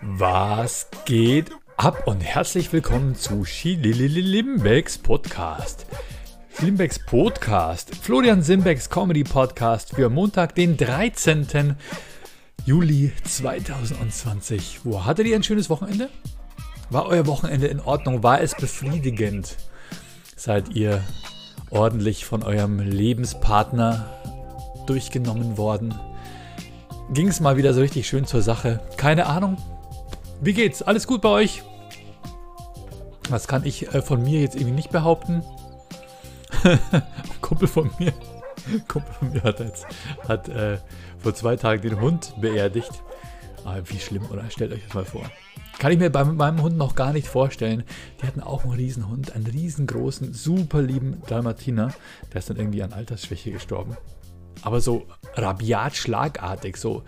Was geht ab und herzlich willkommen zu Limbex Podcast. Limbex Podcast, Florian Simbecks Comedy Podcast für Montag, den 13. Juli 2020. Wo hattet ihr ein schönes Wochenende? War euer Wochenende in Ordnung? War es befriedigend? Seid ihr ordentlich von eurem Lebenspartner durchgenommen worden? Ging es mal wieder so richtig schön zur Sache? Keine Ahnung. Wie geht's? Alles gut bei euch? Was kann ich äh, von mir jetzt irgendwie nicht behaupten? Kumpel von mir, Kumpel von mir hat jetzt hat, äh, vor zwei Tagen den Hund beerdigt. Ah, wie schlimm, oder? Stellt euch das mal vor. Kann ich mir bei meinem Hund noch gar nicht vorstellen. Die hatten auch einen Riesenhund, einen riesengroßen, super lieben Dalmatiner. Der ist dann irgendwie an Altersschwäche gestorben. Aber so rabiat schlagartig, so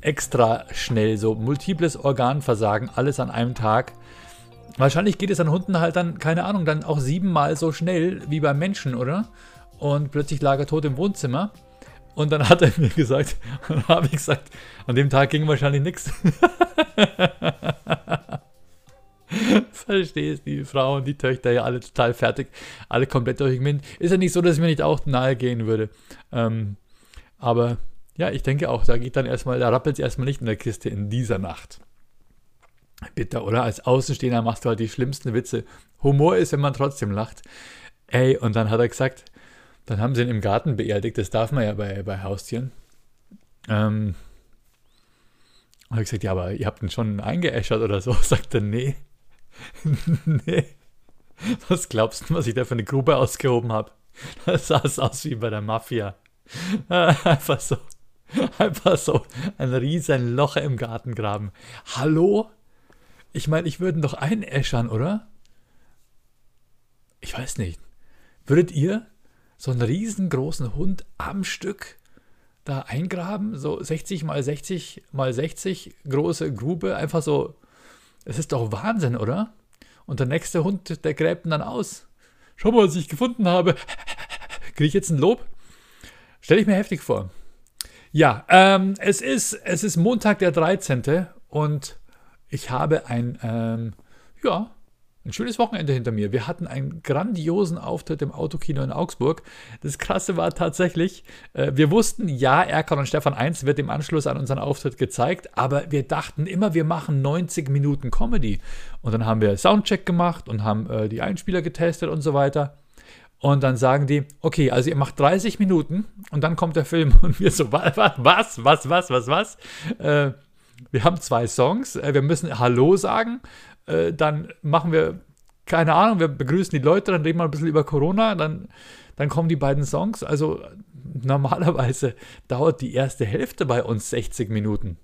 extra schnell, so multiples Organversagen, alles an einem Tag. Wahrscheinlich geht es an Hunden halt dann, keine Ahnung, dann auch siebenmal so schnell wie beim Menschen, oder? Und plötzlich lag er tot im Wohnzimmer. Und dann hat er mir gesagt, und habe ich gesagt, an dem Tag ging wahrscheinlich nichts. Verstehst die Frau und die Töchter ja alle total fertig, alle komplett durchgeminnt. Ist ja nicht so, dass es mir nicht auch nahe gehen würde. Ähm, aber ja, ich denke auch, da geht dann erstmal, da rappelt es erstmal nicht in der Kiste in dieser Nacht. Bitter, oder? Als Außenstehender machst du halt die schlimmsten Witze. Humor ist, wenn man trotzdem lacht. Ey, und dann hat er gesagt, dann haben sie ihn im Garten beerdigt, das darf man ja bei, bei Haustieren. Ähm, habe ich gesagt, ja, aber ihr habt ihn schon eingeäschert oder so. Sagt er, nee. nee. Was glaubst du, was ich da für eine Grube ausgehoben habe? Das sah aus wie bei der Mafia. Einfach so. Einfach so ein riesen Loch im Garten graben. Hallo? Ich meine, ich würde doch einäschern, oder? Ich weiß nicht. Würdet ihr so einen riesengroßen Hund am Stück da eingraben? So 60 mal 60 mal 60 große Grube, einfach so. Es ist doch Wahnsinn, oder? Und der nächste Hund, der gräbt ihn dann aus. Schau mal, was ich gefunden habe. Kriege ich jetzt ein Lob? Stelle ich mir heftig vor. Ja, ähm, es, ist, es ist Montag der 13. und ich habe ein, ähm, ja, ein schönes Wochenende hinter mir. Wir hatten einen grandiosen Auftritt im Autokino in Augsburg. Das Krasse war tatsächlich, äh, wir wussten, ja, Erkan und Stefan 1 wird im Anschluss an unseren Auftritt gezeigt, aber wir dachten immer, wir machen 90 Minuten Comedy. Und dann haben wir Soundcheck gemacht und haben äh, die Einspieler getestet und so weiter. Und dann sagen die, okay, also ihr macht 30 Minuten und dann kommt der Film. Und wir so, was, was, was, was, was, was? Äh, wir haben zwei Songs, äh, wir müssen Hallo sagen, äh, dann machen wir, keine Ahnung, wir begrüßen die Leute, dann reden wir ein bisschen über Corona, dann, dann kommen die beiden Songs. Also normalerweise dauert die erste Hälfte bei uns 60 Minuten.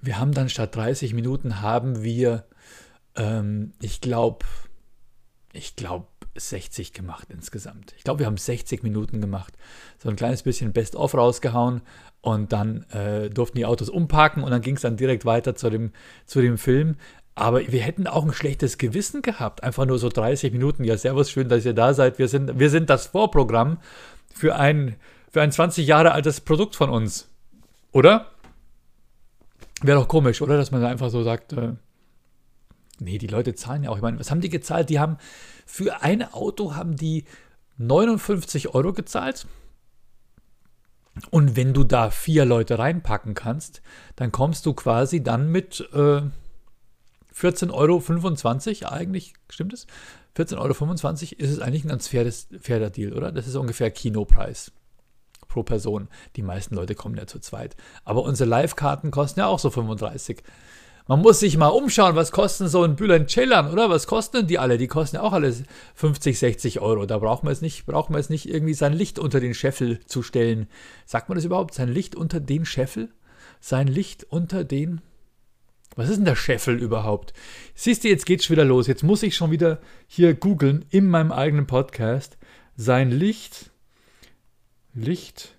Wir haben dann statt 30 Minuten haben wir, ähm, ich glaube, ich glaube, 60 gemacht insgesamt. Ich glaube, wir haben 60 Minuten gemacht. So ein kleines bisschen Best-of rausgehauen und dann äh, durften die Autos umparken und dann ging es dann direkt weiter zu dem, zu dem Film. Aber wir hätten auch ein schlechtes Gewissen gehabt. Einfach nur so 30 Minuten. Ja, servus, schön, dass ihr da seid. Wir sind, wir sind das Vorprogramm für ein, für ein 20 Jahre altes Produkt von uns. Oder? Wäre doch komisch, oder? Dass man da einfach so sagt, äh, nee, die Leute zahlen ja auch. Ich meine, was haben die gezahlt? Die haben für ein Auto haben die 59 Euro gezahlt. Und wenn du da vier Leute reinpacken kannst, dann kommst du quasi dann mit äh, 14,25 Euro eigentlich, stimmt es? 14,25 Euro ist es eigentlich ein ganz faires, fairer Deal, oder? Das ist ungefähr Kinopreis pro Person. Die meisten Leute kommen ja zu zweit. Aber unsere Live-Karten kosten ja auch so 35 Euro. Man muss sich mal umschauen, was kosten so ein Bülent Ceylan, oder? Was kosten denn die alle? Die kosten ja auch alle 50, 60 Euro. Da braucht man es nicht, braucht man es nicht irgendwie sein Licht unter den Scheffel zu stellen. Sagt man das überhaupt? Sein Licht unter den Scheffel? Sein Licht unter den. Was ist denn der Scheffel überhaupt? Siehst du, jetzt geht's schon wieder los. Jetzt muss ich schon wieder hier googeln in meinem eigenen Podcast. Sein Licht. Licht.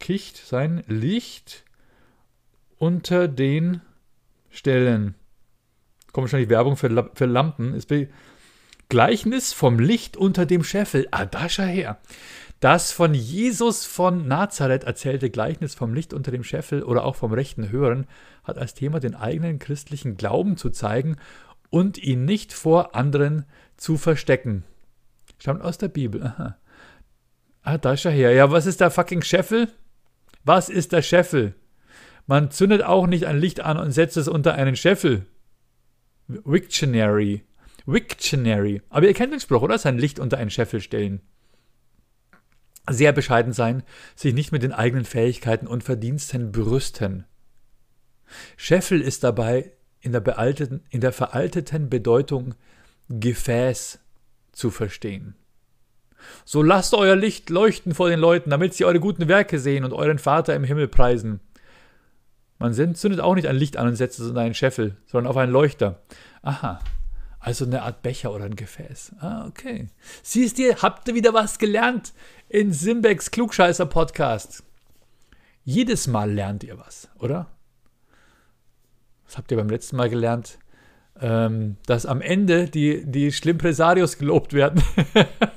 Kicht. Sein Licht unter den stellen. Kommt wahrscheinlich Werbung für, für Lampen. Ist Gleichnis vom Licht unter dem Scheffel. Ah, da schau her. Das von Jesus von Nazareth erzählte Gleichnis vom Licht unter dem Scheffel oder auch vom rechten Hören hat als Thema den eigenen christlichen Glauben zu zeigen und ihn nicht vor anderen zu verstecken. Stammt aus der Bibel. Aha. Ah, da er her. Ja, was ist der fucking Scheffel? Was ist der Scheffel? Man zündet auch nicht ein Licht an und setzt es unter einen Scheffel. Wictionary. Wictionary. Aber ihr kennt den Spruch, oder? Sein Licht unter einen Scheffel stellen. Sehr bescheiden sein, sich nicht mit den eigenen Fähigkeiten und Verdiensten brüsten. Scheffel ist dabei in der, bealteten, in der veralteten Bedeutung Gefäß zu verstehen. So lasst euer Licht leuchten vor den Leuten, damit sie eure guten Werke sehen und euren Vater im Himmel preisen. Man zündet auch nicht ein Licht an und setzt es unter einen Scheffel, sondern auf einen Leuchter. Aha, also eine Art Becher oder ein Gefäß. Ah, okay. Siehst ihr, habt ihr wieder was gelernt in Simbeks Klugscheißer Podcast. Jedes Mal lernt ihr was, oder? Was habt ihr beim letzten Mal gelernt? Ähm, dass am Ende die, die Schlimmpresarios gelobt werden.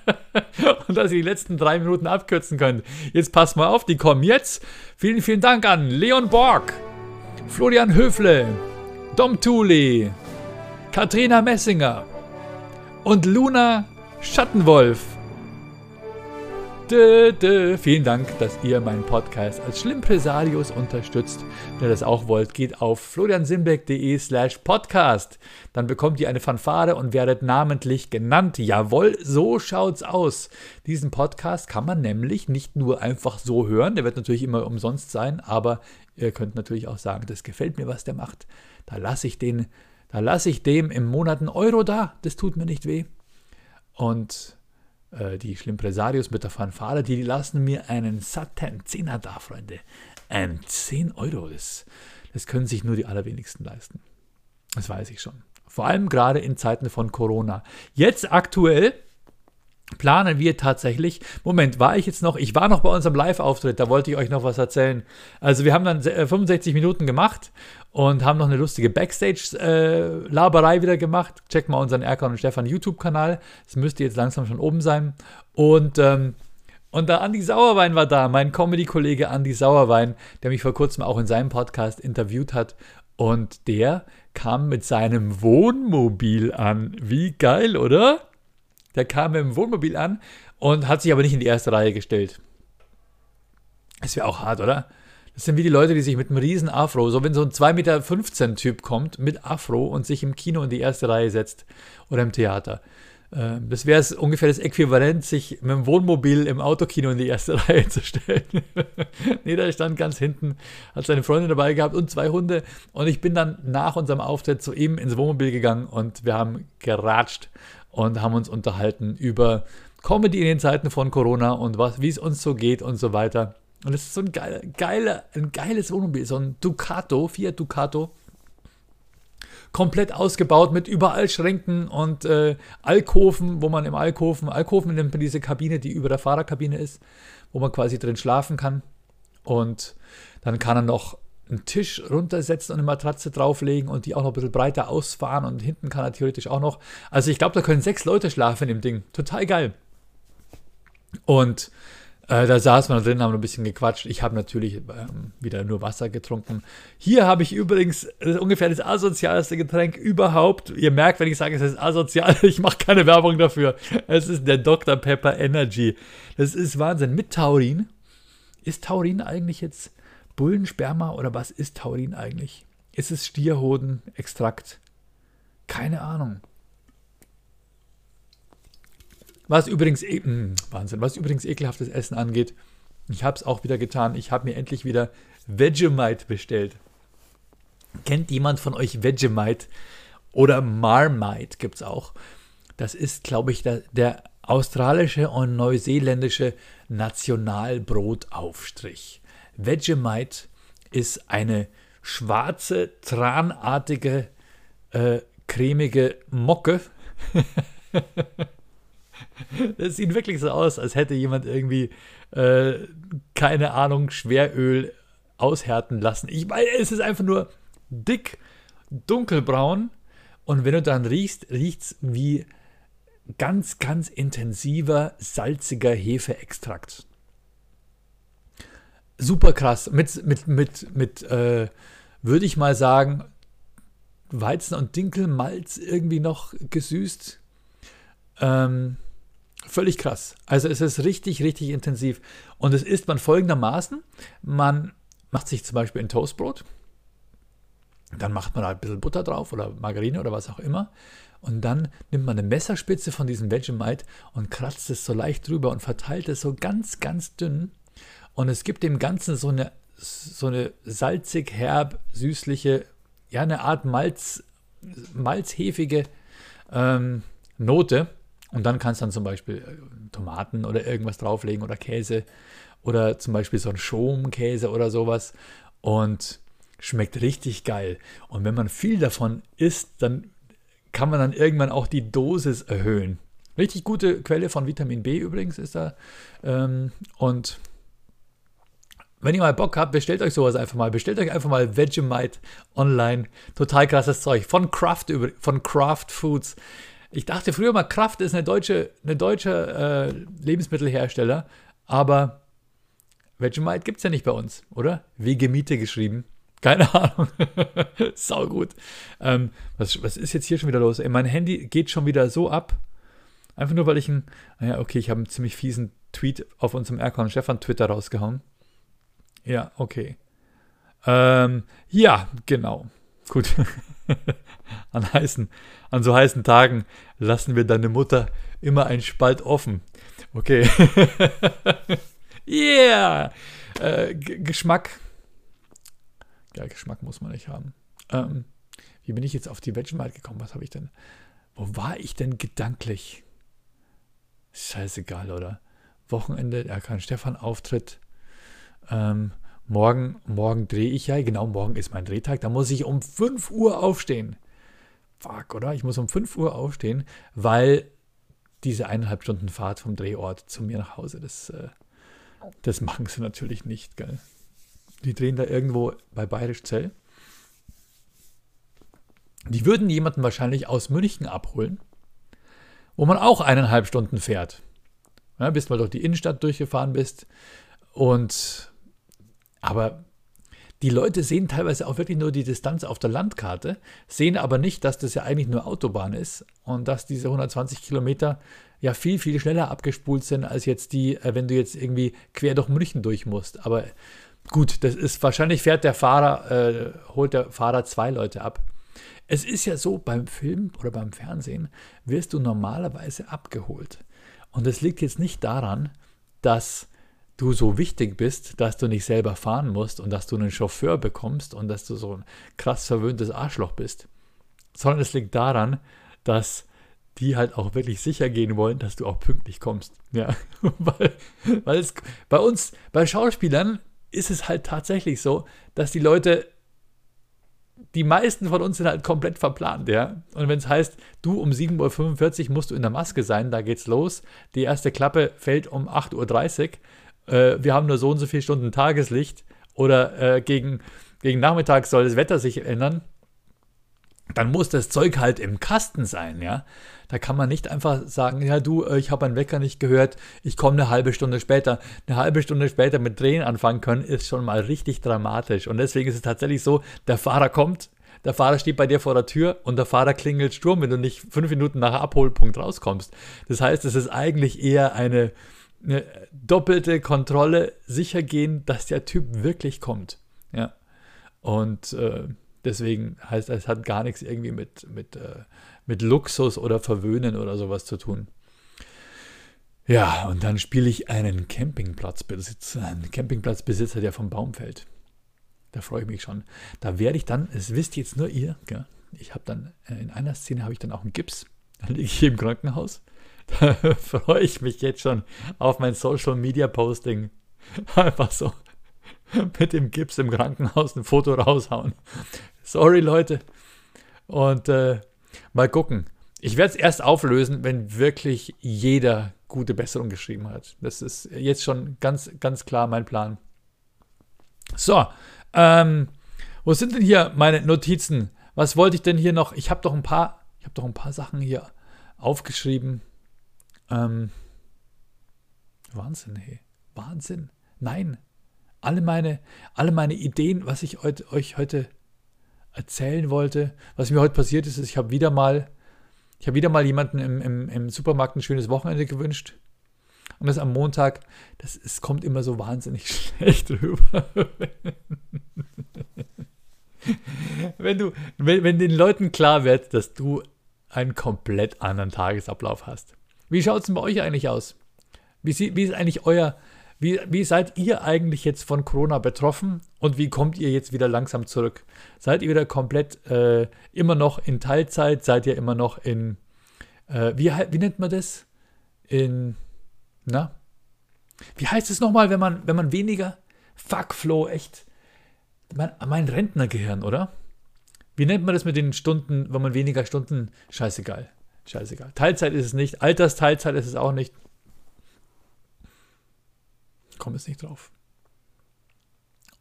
und dass ihr die letzten drei Minuten abkürzen könnt. Jetzt passt mal auf, die kommen jetzt. Vielen, vielen Dank an Leon Borg, Florian Höfle, Dom Thule, Katrina Messinger und Luna Schattenwolf. Dö, dö. Vielen Dank, dass ihr meinen Podcast als Schlimmpresarius unterstützt. Wenn ihr das auch wollt, geht auf floriansimbeck.de slash podcast. Dann bekommt ihr eine Fanfare und werdet namentlich genannt. Jawohl, so schaut's aus. Diesen Podcast kann man nämlich nicht nur einfach so hören. Der wird natürlich immer umsonst sein, aber ihr könnt natürlich auch sagen, das gefällt mir, was der macht. Da lasse ich den da lasse ich dem im Monat einen Euro da, das tut mir nicht weh. Und äh, die Schlimmpresarios mit der Fanfare, die lassen mir einen satten Zehner da, Freunde. Ein 10 Euro, das, das können sich nur die allerwenigsten leisten. Das weiß ich schon. Vor allem gerade in Zeiten von Corona. Jetzt aktuell planen wir tatsächlich. Moment, war ich jetzt noch? Ich war noch bei unserem Live-Auftritt, da wollte ich euch noch was erzählen. Also, wir haben dann 65 äh, Minuten gemacht und haben noch eine lustige Backstage-Laberei äh, wieder gemacht. Checkt mal unseren Erkan und Stefan YouTube-Kanal. Das müsste jetzt langsam schon oben sein. Und, ähm, und der Andi Sauerwein war da, mein Comedy-Kollege Andi Sauerwein, der mich vor kurzem auch in seinem Podcast interviewt hat. Und der kam mit seinem Wohnmobil an. Wie geil, oder? Der kam mit dem Wohnmobil an und hat sich aber nicht in die erste Reihe gestellt. Das wäre auch hart, oder? Das sind wie die Leute, die sich mit einem riesen Afro, so wenn so ein 2,15 Meter Typ kommt mit Afro und sich im Kino in die erste Reihe setzt oder im Theater. Ähm, das wäre ungefähr das Äquivalent, sich mit dem Wohnmobil im Autokino in die erste Reihe zu stellen. nee, der stand ganz hinten, hat seine Freundin dabei gehabt und zwei Hunde. Und ich bin dann nach unserem Auftritt zu ihm ins Wohnmobil gegangen und wir haben geratscht und haben uns unterhalten über Comedy in den Zeiten von Corona und was, wie es uns so geht und so weiter. Und es ist so ein, geile, geile, ein geiles Wohnmobil, so ein Ducato, Fiat Ducato. Komplett ausgebaut mit überall Schränken und äh, Alkoven, wo man im Alkoven, Alkoven nimmt man diese Kabine, die über der Fahrerkabine ist, wo man quasi drin schlafen kann. Und dann kann er noch einen Tisch runtersetzen und eine Matratze drauflegen und die auch noch ein bisschen breiter ausfahren und hinten kann er theoretisch auch noch. Also ich glaube, da können sechs Leute schlafen in dem Ding. Total geil. Und äh, da saß man drin, haben ein bisschen gequatscht. Ich habe natürlich ähm, wieder nur Wasser getrunken. Hier habe ich übrigens das ungefähr das asozialste Getränk überhaupt. Ihr merkt, wenn ich sage, es ist asozial, ich mache keine Werbung dafür. Es ist der Dr. Pepper Energy. Das ist Wahnsinn. Mit Taurin. Ist Taurin eigentlich jetzt Bullensperma oder was ist Taurin eigentlich? Ist es Stierhodenextrakt? Keine Ahnung. Was übrigens, e hm, Wahnsinn, was übrigens ekelhaftes Essen angeht, ich habe es auch wieder getan. Ich habe mir endlich wieder Vegemite bestellt. Kennt jemand von euch Vegemite oder Marmite gibt es auch? Das ist, glaube ich, der, der australische und neuseeländische Nationalbrotaufstrich. Vegemite ist eine schwarze, tranartige, äh, cremige Mocke. Das sieht wirklich so aus, als hätte jemand irgendwie, äh, keine Ahnung, Schweröl aushärten lassen. Ich meine, es ist einfach nur dick, dunkelbraun. Und wenn du dann riechst, riecht es wie ganz, ganz intensiver, salziger Hefeextrakt. Super krass. Mit, mit, mit, mit äh, würde ich mal sagen, Weizen und Dinkelmalz irgendwie noch gesüßt. Ähm, völlig krass. Also es ist richtig, richtig intensiv. Und es isst man folgendermaßen. Man macht sich zum Beispiel ein Toastbrot. Dann macht man halt ein bisschen Butter drauf oder Margarine oder was auch immer. Und dann nimmt man eine Messerspitze von diesem Vegemite und kratzt es so leicht drüber und verteilt es so ganz, ganz dünn. Und es gibt dem Ganzen so eine, so eine salzig, herb, süßliche, ja, eine Art Malz, malzhefige ähm, Note. Und dann kannst du dann zum Beispiel äh, Tomaten oder irgendwas drauflegen oder Käse oder zum Beispiel so ein Schomkäse oder sowas. Und schmeckt richtig geil. Und wenn man viel davon isst, dann kann man dann irgendwann auch die Dosis erhöhen. Richtig gute Quelle von Vitamin B übrigens ist da. Ähm, und wenn ihr mal Bock habt, bestellt euch sowas einfach mal. Bestellt euch einfach mal Vegemite online. Total krasses Zeug. Von Kraft, von Kraft Foods. Ich dachte früher mal, Kraft ist eine deutsche, eine deutsche äh, Lebensmittelhersteller, aber Vegemite gibt es ja nicht bei uns, oder? Wegemiete geschrieben. Keine Ahnung. Sau gut. Ähm, was, was ist jetzt hier schon wieder los? Ey, mein Handy geht schon wieder so ab. Einfach nur, weil ich ein. Naja, okay, ich habe einen ziemlich fiesen Tweet auf unserem Erkon Stefan Twitter rausgehauen. Ja, okay. Ähm, ja, genau. Gut. an, heißen, an so heißen Tagen lassen wir deine Mutter immer einen Spalt offen. Okay. yeah! Äh, Geschmack ja, Geschmack muss man nicht haben. Ähm, wie bin ich jetzt auf die Vegemite gekommen? Was habe ich denn? Wo war ich denn gedanklich? Scheißegal, oder? Wochenende, ja, kein Stefan-Auftritt. Ähm, morgen, morgen drehe ich ja, genau, morgen ist mein Drehtag. Da muss ich um 5 Uhr aufstehen. Fuck, oder? Ich muss um 5 Uhr aufstehen, weil diese eineinhalb Stunden Fahrt vom Drehort zu mir nach Hause, das, äh, das machen sie natürlich nicht, gell? Die drehen da irgendwo bei Bayerisch Zell. Die würden jemanden wahrscheinlich aus München abholen, wo man auch eineinhalb Stunden fährt. Ja, bis mal durch die Innenstadt durchgefahren bist. Und aber die Leute sehen teilweise auch wirklich nur die Distanz auf der Landkarte, sehen aber nicht, dass das ja eigentlich nur Autobahn ist und dass diese 120 Kilometer ja viel, viel schneller abgespult sind als jetzt die, äh, wenn du jetzt irgendwie quer durch München durch musst. Aber Gut, das ist wahrscheinlich fährt der Fahrer, äh, holt der Fahrer zwei Leute ab. Es ist ja so, beim Film oder beim Fernsehen wirst du normalerweise abgeholt. Und es liegt jetzt nicht daran, dass du so wichtig bist, dass du nicht selber fahren musst und dass du einen Chauffeur bekommst und dass du so ein krass verwöhntes Arschloch bist, sondern es liegt daran, dass die halt auch wirklich sicher gehen wollen, dass du auch pünktlich kommst. Ja, weil, weil es bei uns, bei Schauspielern ist es halt tatsächlich so, dass die Leute, die meisten von uns sind halt komplett verplant, ja. Und wenn es heißt, du um 7.45 Uhr musst du in der Maske sein, da geht's los. Die erste Klappe fällt um 8.30 Uhr. Äh, wir haben nur so und so viele Stunden Tageslicht. Oder äh, gegen, gegen Nachmittag soll das Wetter sich ändern dann muss das Zeug halt im Kasten sein, ja. Da kann man nicht einfach sagen, ja du, äh, ich habe einen Wecker nicht gehört, ich komme eine halbe Stunde später. Eine halbe Stunde später mit Drehen anfangen können, ist schon mal richtig dramatisch. Und deswegen ist es tatsächlich so, der Fahrer kommt, der Fahrer steht bei dir vor der Tür und der Fahrer klingelt Sturm, wenn du nicht fünf Minuten nach Abholpunkt rauskommst. Das heißt, es ist eigentlich eher eine, eine doppelte Kontrolle, sicher gehen, dass der Typ wirklich kommt. Ja. Und äh, Deswegen heißt es hat gar nichts irgendwie mit, mit, äh, mit Luxus oder Verwöhnen oder sowas zu tun. Ja, und dann spiele ich einen Campingplatzbesitzer, einen Campingplatzbesitzer, der vom Baum fällt. Da freue ich mich schon. Da werde ich dann, es wisst jetzt nur ihr, gell? ich habe dann, äh, in einer Szene habe ich dann auch einen Gips. Dann liege ich im Krankenhaus. Da freue ich mich jetzt schon auf mein Social Media Posting. Einfach so mit dem Gips im Krankenhaus ein Foto raushauen. Sorry, Leute. Und äh, mal gucken. Ich werde es erst auflösen, wenn wirklich jeder gute Besserung geschrieben hat. Das ist jetzt schon ganz, ganz klar mein Plan. So, ähm, wo sind denn hier meine Notizen? Was wollte ich denn hier noch? Ich habe doch ein paar, ich habe doch ein paar Sachen hier aufgeschrieben. Ähm, Wahnsinn, hey. Wahnsinn. Nein. Alle meine, alle meine Ideen, was ich heut, euch heute erzählen wollte, was mir heute passiert ist, ist, ich habe wieder mal, ich habe wieder mal jemanden im, im, im Supermarkt ein schönes Wochenende gewünscht. Und das am Montag, das es kommt immer so wahnsinnig schlecht rüber. wenn du, wenn, wenn den Leuten klar wird, dass du einen komplett anderen Tagesablauf hast. Wie schaut es denn bei euch eigentlich aus? Wie, wie ist eigentlich euer, wie, wie seid ihr eigentlich jetzt von Corona betroffen und wie kommt ihr jetzt wieder langsam zurück? Seid ihr wieder komplett äh, immer noch in Teilzeit? Seid ihr immer noch in, äh, wie, wie nennt man das? In, na? Wie heißt es nochmal, wenn man, wenn man weniger, fuck Flo, echt, mein, mein Rentnergehirn, oder? Wie nennt man das mit den Stunden, wenn man weniger Stunden, scheißegal, scheißegal. Teilzeit ist es nicht, Altersteilzeit ist es auch nicht, komme jetzt nicht drauf.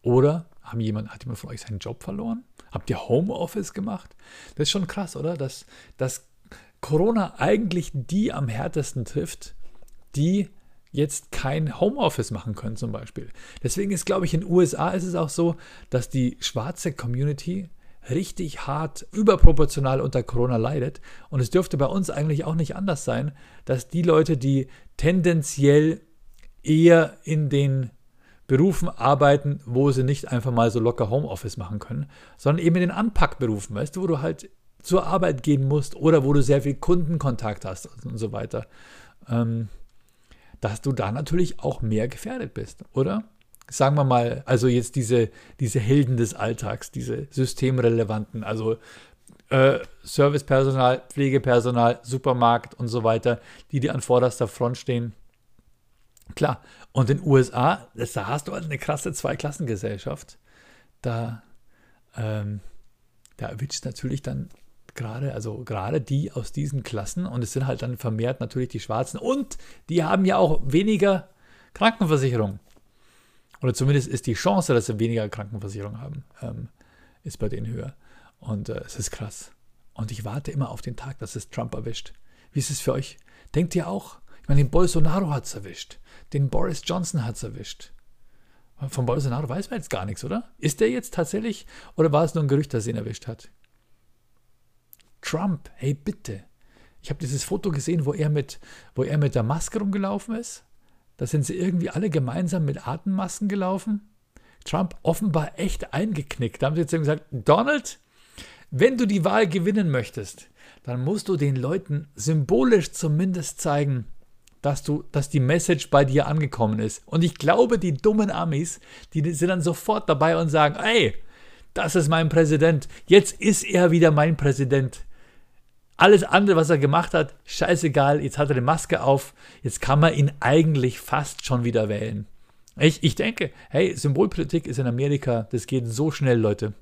Oder haben jemand, hat jemand von euch seinen Job verloren? Habt ihr Homeoffice gemacht? Das ist schon krass, oder? Dass, dass Corona eigentlich die am härtesten trifft, die jetzt kein Homeoffice machen können zum Beispiel. Deswegen ist, glaube ich, in den USA ist es auch so, dass die schwarze Community richtig hart überproportional unter Corona leidet. Und es dürfte bei uns eigentlich auch nicht anders sein, dass die Leute, die tendenziell eher in den Berufen arbeiten, wo sie nicht einfach mal so locker Homeoffice machen können, sondern eben in den Anpackberufen, weißt du, wo du halt zur Arbeit gehen musst oder wo du sehr viel Kundenkontakt hast und so weiter, ähm, dass du da natürlich auch mehr gefährdet bist, oder? Sagen wir mal, also jetzt diese, diese Helden des Alltags, diese systemrelevanten, also äh, Servicepersonal, Pflegepersonal, Supermarkt und so weiter, die dir an vorderster Front stehen Klar. Und in den USA, da hast du halt eine krasse Zweiklassengesellschaft. Da, ähm, da erwischt natürlich dann gerade, also gerade die aus diesen Klassen und es sind halt dann vermehrt natürlich die Schwarzen und die haben ja auch weniger Krankenversicherung. Oder zumindest ist die Chance, dass sie weniger Krankenversicherung haben, ähm, ist bei denen höher. Und äh, es ist krass. Und ich warte immer auf den Tag, dass es Trump erwischt. Wie ist es für euch? Denkt ihr auch? Ich meine, den Bolsonaro hat es erwischt. Den Boris Johnson hat es erwischt. Von Bolsonaro weiß man jetzt gar nichts, oder? Ist der jetzt tatsächlich oder war es nur ein Gerücht, dass ihn erwischt hat? Trump, hey bitte. Ich habe dieses Foto gesehen, wo er, mit, wo er mit der Maske rumgelaufen ist. Da sind sie irgendwie alle gemeinsam mit Atemmasken gelaufen. Trump offenbar echt eingeknickt. Da haben sie jetzt gesagt, Donald, wenn du die Wahl gewinnen möchtest, dann musst du den Leuten symbolisch zumindest zeigen, dass du, dass die Message bei dir angekommen ist. Und ich glaube, die dummen Amis, die sind dann sofort dabei und sagen, ey, das ist mein Präsident. Jetzt ist er wieder mein Präsident. Alles andere, was er gemacht hat, scheißegal. Jetzt hat er eine Maske auf. Jetzt kann man ihn eigentlich fast schon wieder wählen. Ich, ich denke, hey, Symbolpolitik ist in Amerika, das geht so schnell, Leute.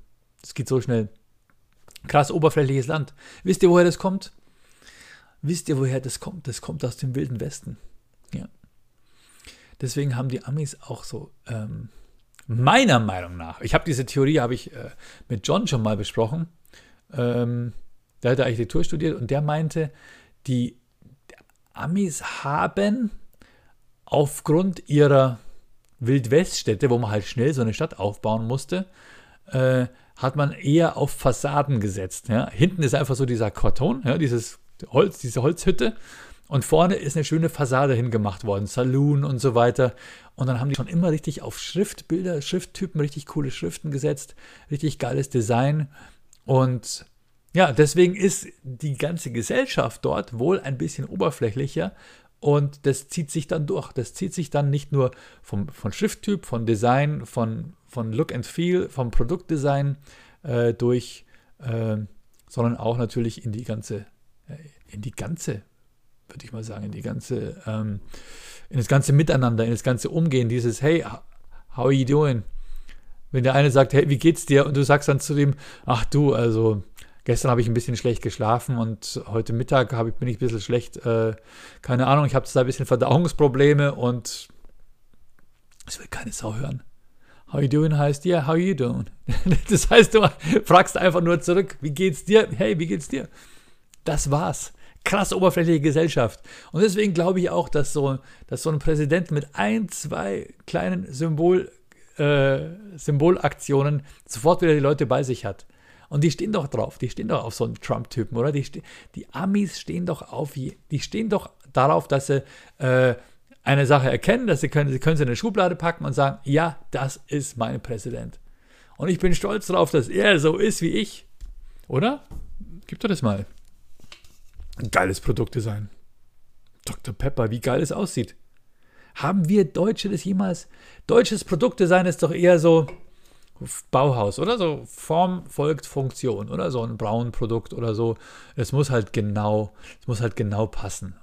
Das geht so schnell. Krass oberflächliches Land. Wisst ihr, woher das kommt? Wisst ihr, woher das kommt? Das kommt aus dem Wilden Westen. Ja. Deswegen haben die Amis auch so, ähm, meiner Meinung nach, ich habe diese Theorie, habe ich äh, mit John schon mal besprochen. Ähm, der hat Architektur studiert und der meinte, die Amis haben aufgrund ihrer Wildweststädte, wo man halt schnell so eine Stadt aufbauen musste, äh, hat man eher auf Fassaden gesetzt. Ja? Hinten ist einfach so dieser Karton, ja, dieses Holz, diese Holzhütte. Und vorne ist eine schöne Fassade hingemacht worden, Saloon und so weiter. Und dann haben die schon immer richtig auf Schriftbilder, Schrifttypen, richtig coole Schriften gesetzt, richtig geiles Design. Und ja, deswegen ist die ganze Gesellschaft dort wohl ein bisschen oberflächlicher und das zieht sich dann durch. Das zieht sich dann nicht nur vom, von Schrifttyp, von Design, von, von Look and Feel, vom Produktdesign äh, durch, äh, sondern auch natürlich in die ganze in die ganze, würde ich mal sagen, in die ganze, ähm, in das ganze Miteinander, in das ganze Umgehen, dieses Hey, how are you doing? Wenn der eine sagt, hey, wie geht's dir? Und du sagst dann zu dem, ach du, also gestern habe ich ein bisschen schlecht geschlafen und heute Mittag ich, bin ich ein bisschen schlecht, äh, keine Ahnung, ich habe da ein bisschen Verdauungsprobleme und es will keine Sau hören. How you doing heißt, ja, yeah, how you doing? Das heißt, du fragst einfach nur zurück, wie geht's dir? Hey, wie geht's dir? Das war's. krass oberflächliche Gesellschaft. Und deswegen glaube ich auch, dass so, dass so ein Präsident mit ein, zwei kleinen Symbol, äh, Symbolaktionen sofort wieder die Leute bei sich hat. Und die stehen doch drauf, die stehen doch auf so einen Trump-Typen, oder? Die, die Amis stehen doch auf, die stehen doch darauf, dass sie äh, eine Sache erkennen, dass sie können, sie können sie in eine Schublade packen und sagen, ja, das ist mein Präsident. Und ich bin stolz darauf, dass er so ist wie ich. Oder? Gib doch das mal. Geiles Produktdesign. Dr. Pepper, wie geil es aussieht. Haben wir Deutsche das jemals? Deutsches Produktdesign ist doch eher so Bauhaus, oder? So Form folgt Funktion, oder? So ein Braun-Produkt oder so. Es muss halt genau, es muss halt genau passen.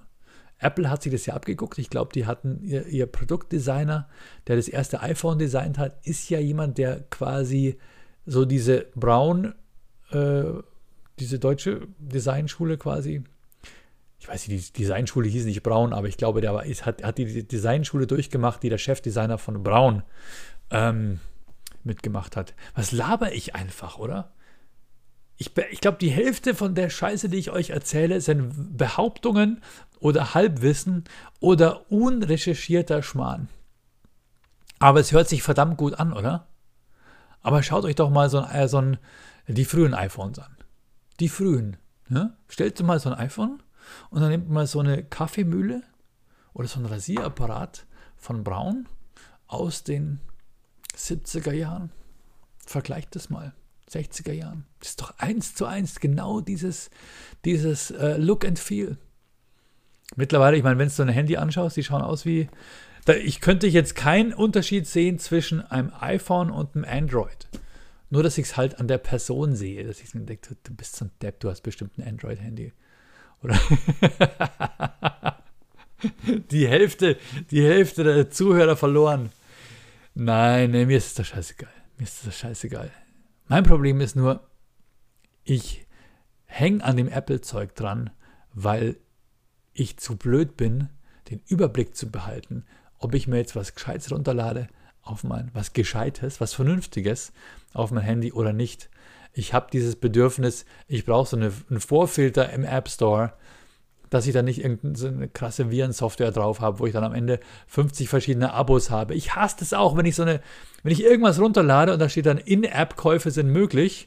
Apple hat sich das ja abgeguckt. Ich glaube, die hatten ihr, ihr, Produktdesigner, der das erste iPhone designt hat, ist ja jemand, der quasi so diese Braun, äh, diese deutsche Designschule quasi ich weiß nicht, die Designschule hieß nicht Braun, aber ich glaube, der war, ist, hat, hat die Designschule durchgemacht, die der Chefdesigner von Braun ähm, mitgemacht hat. Was laber ich einfach, oder? Ich, ich glaube, die Hälfte von der Scheiße, die ich euch erzähle, sind Behauptungen oder Halbwissen oder unrecherchierter Schmarrn. Aber es hört sich verdammt gut an, oder? Aber schaut euch doch mal so, ein, äh, so ein, die frühen iPhones an. Die frühen. Ne? Stellt mal so ein iPhone und dann nimmt man so eine Kaffeemühle oder so ein Rasierapparat von Braun aus den 70er Jahren. Vergleicht das mal. 60er Jahren. Das ist doch eins zu eins genau dieses, dieses uh, Look and Feel. Mittlerweile, ich meine, wenn du ein Handy anschaust, die schauen aus wie. Da, ich könnte jetzt keinen Unterschied sehen zwischen einem iPhone und einem Android. Nur, dass ich es halt an der Person sehe, dass ich mir denke, du bist so ein Depp, du hast bestimmt ein Android-Handy. Oder die Hälfte, die Hälfte der Zuhörer verloren. Nein, nee, mir ist das scheißegal. Mir ist das scheißegal. Mein Problem ist nur, ich hänge an dem Apple-Zeug dran, weil ich zu blöd bin, den Überblick zu behalten, ob ich mir jetzt was Gescheites runterlade auf mein, was Gescheites, was Vernünftiges auf mein Handy oder nicht ich habe dieses Bedürfnis, ich brauche so eine, einen Vorfilter im App Store, dass ich da nicht irgendeine krasse Virensoftware drauf habe, wo ich dann am Ende 50 verschiedene Abos habe. Ich hasse es auch, wenn ich so eine, wenn ich irgendwas runterlade und da steht dann In-App-Käufe sind möglich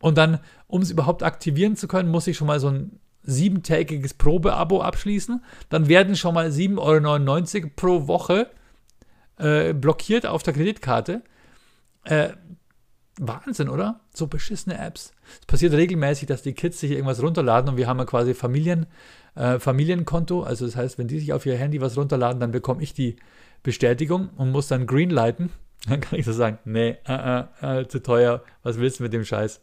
und dann, um es überhaupt aktivieren zu können, muss ich schon mal so ein siebentägiges Probeabo abschließen. Dann werden schon mal 7,99 Euro pro Woche äh, blockiert auf der Kreditkarte. Äh, Wahnsinn, oder? So beschissene Apps. Es passiert regelmäßig, dass die Kids sich irgendwas runterladen und wir haben ja quasi Familien, äh, Familienkonto. Also das heißt, wenn die sich auf ihr Handy was runterladen, dann bekomme ich die Bestätigung und muss dann greenlighten. Dann kann ich so sagen, nee, äh, äh, äh, zu teuer, was willst du mit dem Scheiß?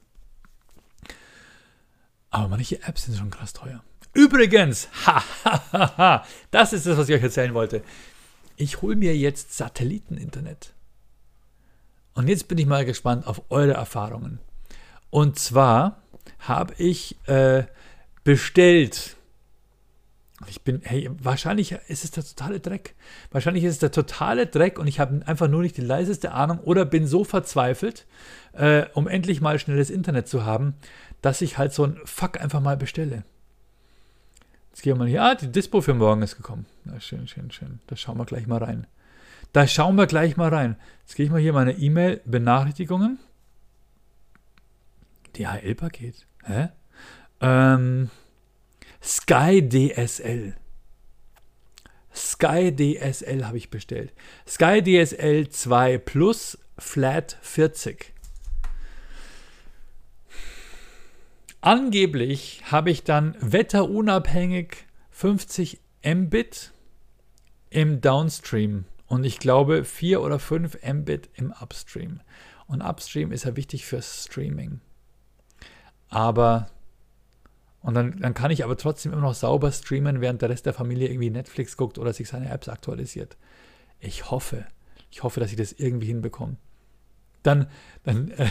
Aber manche Apps sind schon krass teuer. Übrigens, ha, ha, ha, ha, das ist das, was ich euch erzählen wollte. Ich hole mir jetzt Satelliteninternet. Und jetzt bin ich mal gespannt auf eure Erfahrungen. Und zwar habe ich äh, bestellt. Ich bin, hey, wahrscheinlich ist es der totale Dreck. Wahrscheinlich ist es der totale Dreck und ich habe einfach nur nicht die leiseste Ahnung oder bin so verzweifelt, äh, um endlich mal schnelles Internet zu haben, dass ich halt so ein Fuck einfach mal bestelle. Jetzt gehen wir mal hier. Ah, die Dispo für morgen ist gekommen. Na, schön, schön, schön. Da schauen wir gleich mal rein. Da schauen wir gleich mal rein. Jetzt gehe ich mal hier meine E-Mail-Benachrichtigungen. DHL-Paket. Hä? Ähm, Sky DSL. Sky DSL habe ich bestellt. Sky DSL 2 Plus Flat 40. Angeblich habe ich dann wetterunabhängig 50 Mbit im Downstream und ich glaube 4 oder 5 Mbit im Upstream. Und Upstream ist ja wichtig fürs Streaming. Aber, und dann, dann kann ich aber trotzdem immer noch sauber streamen, während der Rest der Familie irgendwie Netflix guckt oder sich seine Apps aktualisiert. Ich hoffe, ich hoffe, dass ich das irgendwie hinbekomme. Dann, dann äh,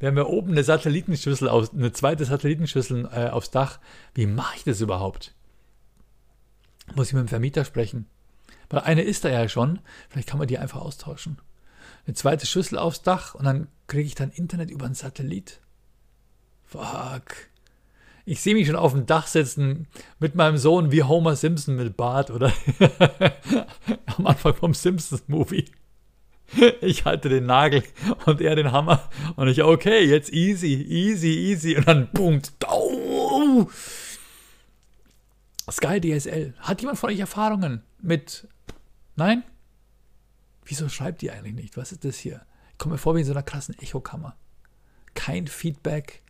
wir oben eine Satellitenschüssel, auf, eine zweite Satellitenschüssel äh, aufs Dach. Wie mache ich das überhaupt? Muss ich mit dem Vermieter sprechen? Weil eine ist da ja schon. Vielleicht kann man die einfach austauschen. Eine zweite Schüssel aufs Dach und dann kriege ich dann Internet über einen Satellit. Fuck. Ich sehe mich schon auf dem Dach sitzen mit meinem Sohn wie Homer Simpson mit Bart oder am Anfang vom Simpsons-Movie. Ich halte den Nagel und er den Hammer und ich, okay, jetzt easy, easy, easy und dann oh. Sky DSL. Hat jemand von euch Erfahrungen mit. Nein? Wieso schreibt ihr eigentlich nicht? Was ist das hier? Ich komme mir vor wie in so einer krassen Echokammer. Kein Feedback.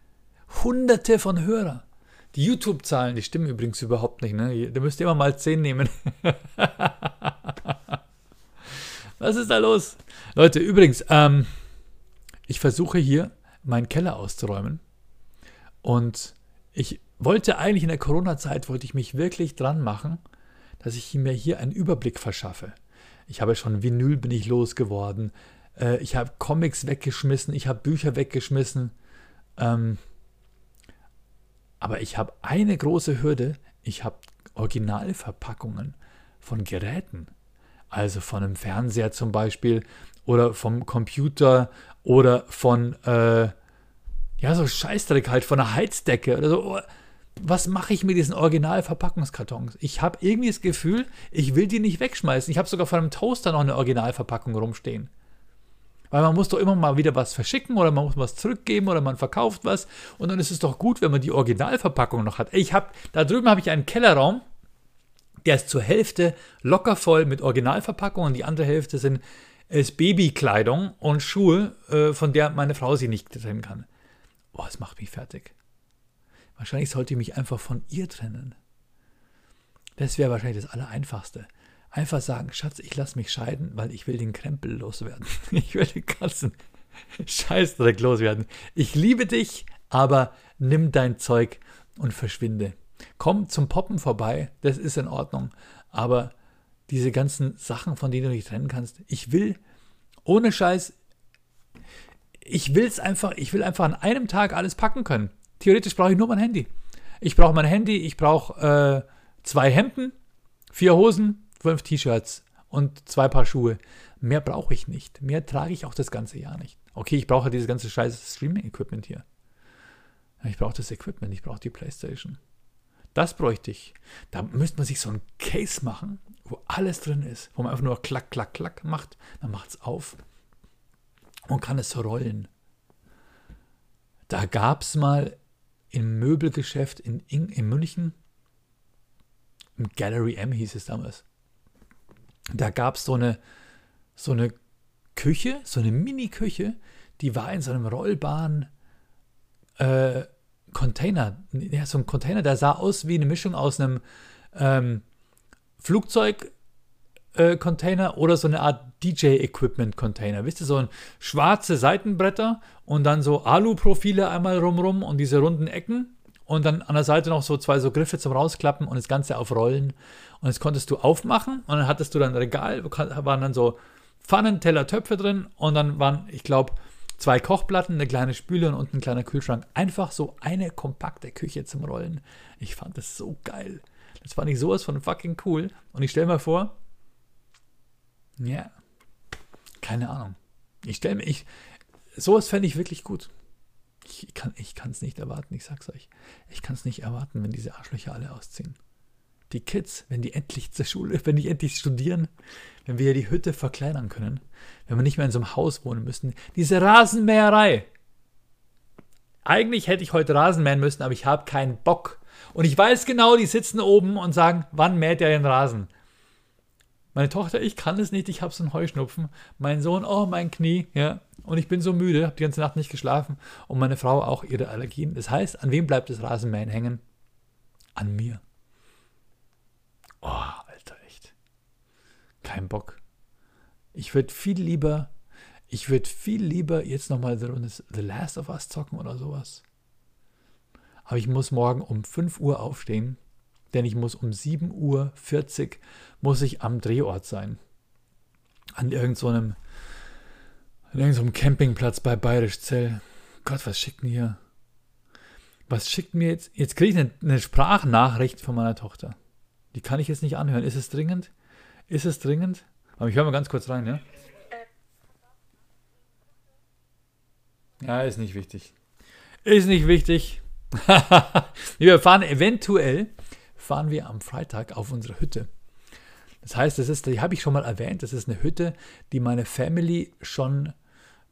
Hunderte von Hörern. Die YouTube-Zahlen, die stimmen übrigens überhaupt nicht. Ne? Da müsst ihr immer mal 10 nehmen. Was ist da los? Leute, übrigens, ähm, ich versuche hier meinen Keller auszuräumen. Und ich wollte eigentlich in der Corona-Zeit, wollte ich mich wirklich dran machen, dass ich mir hier einen Überblick verschaffe. Ich habe schon Vinyl bin ich losgeworden. Äh, ich habe Comics weggeschmissen. Ich habe Bücher weggeschmissen. Ähm, aber ich habe eine große Hürde. Ich habe Originalverpackungen von Geräten. Also von einem Fernseher zum Beispiel oder vom Computer oder von, äh, ja, so Scheißdreck halt, von einer Heizdecke oder so was mache ich mit diesen Originalverpackungskartons? Ich habe irgendwie das Gefühl, ich will die nicht wegschmeißen. Ich habe sogar von einem Toaster noch eine Originalverpackung rumstehen. Weil man muss doch immer mal wieder was verschicken oder man muss was zurückgeben oder man verkauft was. Und dann ist es doch gut, wenn man die Originalverpackung noch hat. Ich habe, da drüben habe ich einen Kellerraum, der ist zur Hälfte locker voll mit Originalverpackungen und die andere Hälfte sind ist Babykleidung und Schuhe, äh, von der meine Frau sie nicht trennen kann. Boah, das macht mich fertig. Wahrscheinlich sollte ich mich einfach von ihr trennen. Das wäre wahrscheinlich das Allereinfachste. Einfach sagen, Schatz, ich lasse mich scheiden, weil ich will den Krempel loswerden. Ich will den ganzen Scheißdreck loswerden. Ich liebe dich, aber nimm dein Zeug und verschwinde. Komm zum Poppen vorbei, das ist in Ordnung. Aber diese ganzen Sachen, von denen du dich trennen kannst, ich will ohne Scheiß, ich will es einfach, ich will einfach an einem Tag alles packen können. Theoretisch brauche ich nur mein Handy. Ich brauche mein Handy, ich brauche äh, zwei Hemden, vier Hosen, fünf T-Shirts und zwei Paar Schuhe. Mehr brauche ich nicht. Mehr trage ich auch das ganze Jahr nicht. Okay, ich brauche dieses ganze scheiß Streaming-Equipment hier. Ich brauche das Equipment, ich brauche die Playstation. Das bräuchte ich. Da müsste man sich so ein Case machen, wo alles drin ist, wo man einfach nur klack, klack, klack macht. Dann macht es auf und kann es rollen. Da gab es mal im Möbelgeschäft in, in, in München, im Gallery M hieß es damals, da gab es so eine, so eine Küche, so eine Mini-Küche, die war in so einem rollbaren äh, Container, ja, so ein Container, der sah aus wie eine Mischung aus einem ähm, Flugzeug Container oder so eine Art DJ-Equipment Container. Wisst ihr, so ein schwarze Seitenbretter und dann so Alu-Profile einmal rumrum und diese runden Ecken und dann an der Seite noch so zwei so Griffe zum Rausklappen und das Ganze auf Rollen. Und das konntest du aufmachen und dann hattest du dann ein Regal, waren dann so Pfannen, Teller, Töpfe drin und dann waren, ich glaube, zwei Kochplatten, eine kleine Spüle und unten ein kleiner Kühlschrank. Einfach so eine kompakte Küche zum Rollen. Ich fand das so geil. Das fand ich sowas von fucking cool. Und ich stelle mir vor, ja. Keine Ahnung. Ich stelle mir, ich, sowas fände ich wirklich gut. Ich kann es ich nicht erwarten, ich sag's euch. Ich kann es nicht erwarten, wenn diese Arschlöcher alle ausziehen. Die Kids, wenn die endlich zur Schule, wenn die endlich studieren, wenn wir die Hütte verkleinern können, wenn wir nicht mehr in so einem Haus wohnen müssen. Diese Rasenmäherei. Eigentlich hätte ich heute Rasen mähen müssen, aber ich habe keinen Bock. Und ich weiß genau, die sitzen oben und sagen, wann mäht er den Rasen? Meine Tochter, ich kann es nicht, ich habe so einen Heuschnupfen. Mein Sohn, oh, mein Knie, ja. Und ich bin so müde, habe die ganze Nacht nicht geschlafen. Und meine Frau auch ihre Allergien. Das heißt, an wem bleibt das Rasenmähen hängen? An mir. Oh, Alter, echt. Kein Bock. Ich würde viel lieber, ich würde viel lieber jetzt nochmal The Last of Us zocken oder sowas. Aber ich muss morgen um 5 Uhr aufstehen denn ich muss um 7.40 Uhr muss ich am Drehort sein. An irgendeinem so irgendeinem Campingplatz bei Bayerischzell. Gott, was schickt mir hier? Was schickt mir jetzt? Jetzt kriege ich eine, eine Sprachnachricht von meiner Tochter. Die kann ich jetzt nicht anhören. Ist es dringend? Ist es dringend? Aber ich höre mal ganz kurz rein, ja? Ja, ist nicht wichtig. Ist nicht wichtig. wir fahren eventuell, fahren wir am Freitag auf unsere Hütte. Das heißt, das ist, die habe ich schon mal erwähnt, das ist eine Hütte, die meine Family schon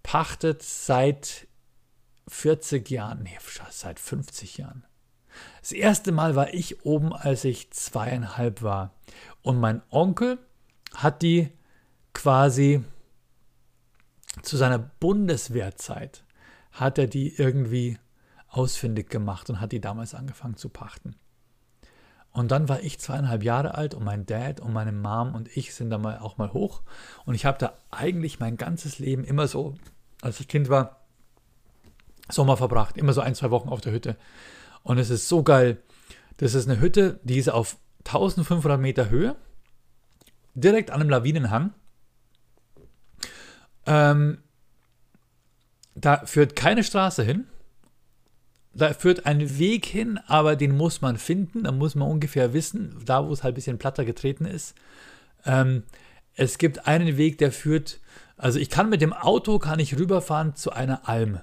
pachtet seit 40 Jahren, nee, seit 50 Jahren. Das erste Mal war ich oben, als ich zweieinhalb war. Und mein Onkel hat die quasi zu seiner Bundeswehrzeit, hat er die irgendwie ausfindig gemacht und hat die damals angefangen zu pachten. Und dann war ich zweieinhalb Jahre alt und mein Dad und meine Mom und ich sind da mal auch mal hoch. Und ich habe da eigentlich mein ganzes Leben immer so, als ich Kind war, Sommer verbracht. Immer so ein, zwei Wochen auf der Hütte. Und es ist so geil. Das ist eine Hütte, die ist auf 1500 Meter Höhe, direkt an einem Lawinenhang. Ähm, da führt keine Straße hin. Da führt ein Weg hin, aber den muss man finden. Da muss man ungefähr wissen, da wo es halt ein bisschen platter getreten ist. Ähm, es gibt einen Weg, der führt, also ich kann mit dem Auto, kann ich rüberfahren zu einer Alm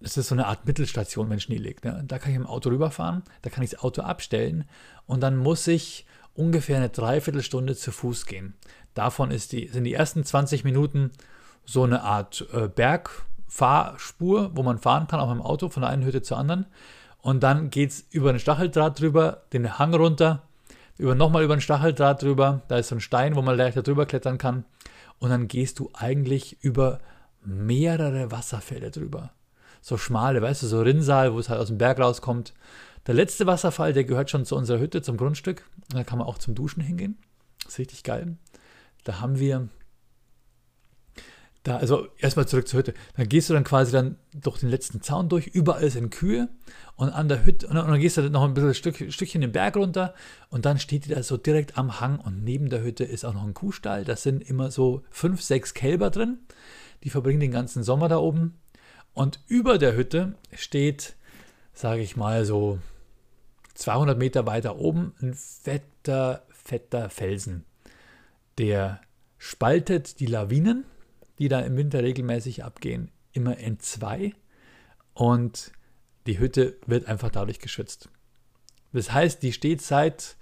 das ist so eine Art Mittelstation, wenn Schnee liegt. Ne? Da kann ich im Auto rüberfahren, da kann ich das Auto abstellen und dann muss ich ungefähr eine Dreiviertelstunde zu Fuß gehen. Davon die, sind die ersten 20 Minuten so eine Art äh, Bergfahrspur, wo man fahren kann, auch im Auto, von der einen Hütte zur anderen. Und dann geht es über den Stacheldraht drüber, den Hang runter, über, nochmal über den Stacheldraht drüber. Da ist so ein Stein, wo man leichter drüber klettern kann. Und dann gehst du eigentlich über mehrere Wasserfälle drüber so schmale, weißt du, so Rinnsal, wo es halt aus dem Berg rauskommt. Der letzte Wasserfall, der gehört schon zu unserer Hütte, zum Grundstück. Da kann man auch zum Duschen hingehen. Das ist richtig geil. Da haben wir, da, also erstmal zurück zur Hütte. Dann gehst du dann quasi dann durch den letzten Zaun durch, überall sind Kühe und an der Hütte, und dann, gehst du dann noch ein bisschen Stück, Stückchen den Berg runter und dann steht die da so direkt am Hang und neben der Hütte ist auch noch ein Kuhstall. Da sind immer so fünf, sechs Kälber drin. Die verbringen den ganzen Sommer da oben und über der Hütte steht, sage ich mal so 200 Meter weiter oben, ein fetter, fetter Felsen. Der spaltet die Lawinen, die da im Winter regelmäßig abgehen, immer in zwei. Und die Hütte wird einfach dadurch geschützt. Das heißt, die steht seit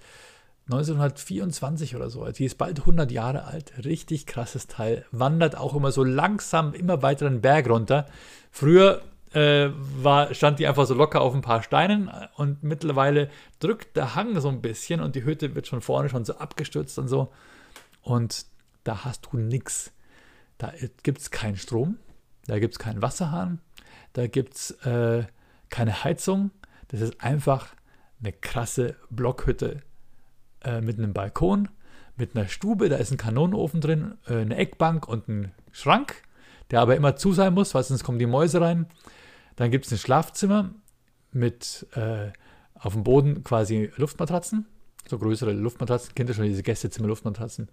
1924 oder so. Die ist bald 100 Jahre alt. Richtig krasses Teil. Wandert auch immer so langsam immer weiter den Berg runter. Früher äh, war, stand die einfach so locker auf ein paar Steinen und mittlerweile drückt der Hang so ein bisschen und die Hütte wird schon vorne schon so abgestürzt und so. Und da hast du nichts. Da gibt es keinen Strom, da gibt es keinen Wasserhahn, da gibt es äh, keine Heizung. Das ist einfach eine krasse Blockhütte äh, mit einem Balkon, mit einer Stube, da ist ein Kanonenofen drin, äh, eine Eckbank und ein Schrank, der aber immer zu sein muss, weil sonst kommen die Mäuse rein. Dann gibt es ein Schlafzimmer mit äh, auf dem Boden quasi Luftmatratzen, so größere Luftmatratzen, kennt ihr schon diese Gästezimmer-Luftmatratzen.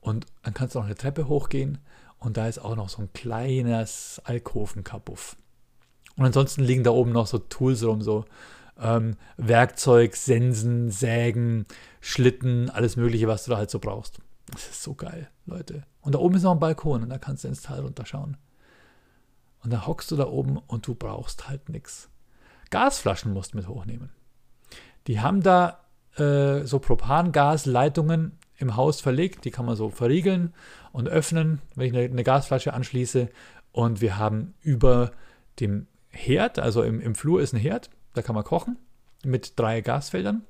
Und dann kannst du noch eine Treppe hochgehen und da ist auch noch so ein kleines Alkovenkabuff. Und ansonsten liegen da oben noch so Tools rum, so ähm, Werkzeug, Sensen, Sägen, Schlitten, alles Mögliche, was du da halt so brauchst. Das ist so geil, Leute. Und da oben ist noch ein Balkon und da kannst du ins Tal runterschauen. Und da hockst du da oben und du brauchst halt nichts. Gasflaschen musst du mit hochnehmen. Die haben da äh, so Propangasleitungen im Haus verlegt, die kann man so verriegeln und öffnen, wenn ich eine, eine Gasflasche anschließe. Und wir haben über dem Herd, also im, im Flur ist ein Herd, da kann man kochen mit drei Gasfeldern.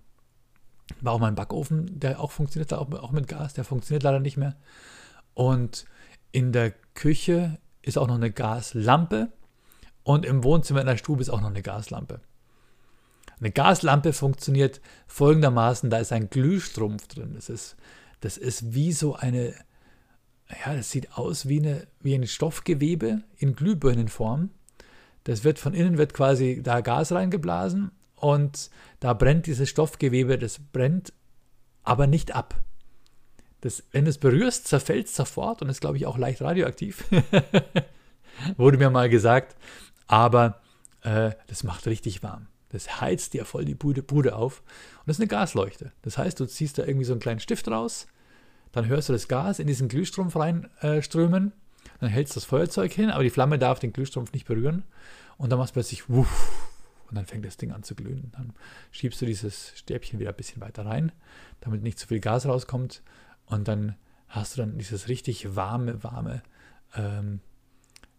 War auch mal ein Backofen, der auch funktioniert, auch, auch mit Gas, der funktioniert leider nicht mehr. Und in der Küche ist auch noch eine Gaslampe und im Wohnzimmer in der Stube ist auch noch eine Gaslampe. Eine Gaslampe funktioniert folgendermaßen, da ist ein Glühstrumpf drin. Das ist, das ist wie so eine, ja, das sieht aus wie, eine, wie ein Stoffgewebe in Glühbirnenform. Das wird von innen wird quasi da Gas reingeblasen und da brennt dieses Stoffgewebe, das brennt aber nicht ab. Das, wenn du es berührst, zerfällt es sofort und ist, glaube ich, auch leicht radioaktiv. Wurde mir mal gesagt. Aber äh, das macht richtig warm. Das heizt dir voll die Bude, Bude auf. Und das ist eine Gasleuchte. Das heißt, du ziehst da irgendwie so einen kleinen Stift raus, dann hörst du das Gas in diesen Glühstrumpf reinströmen, äh, dann hältst du das Feuerzeug hin, aber die Flamme darf den Glühstrumpf nicht berühren. Und dann machst du plötzlich wuff, und dann fängt das Ding an zu glühen. Dann schiebst du dieses Stäbchen wieder ein bisschen weiter rein, damit nicht zu viel Gas rauskommt und dann hast du dann dieses richtig warme, warme, ähm,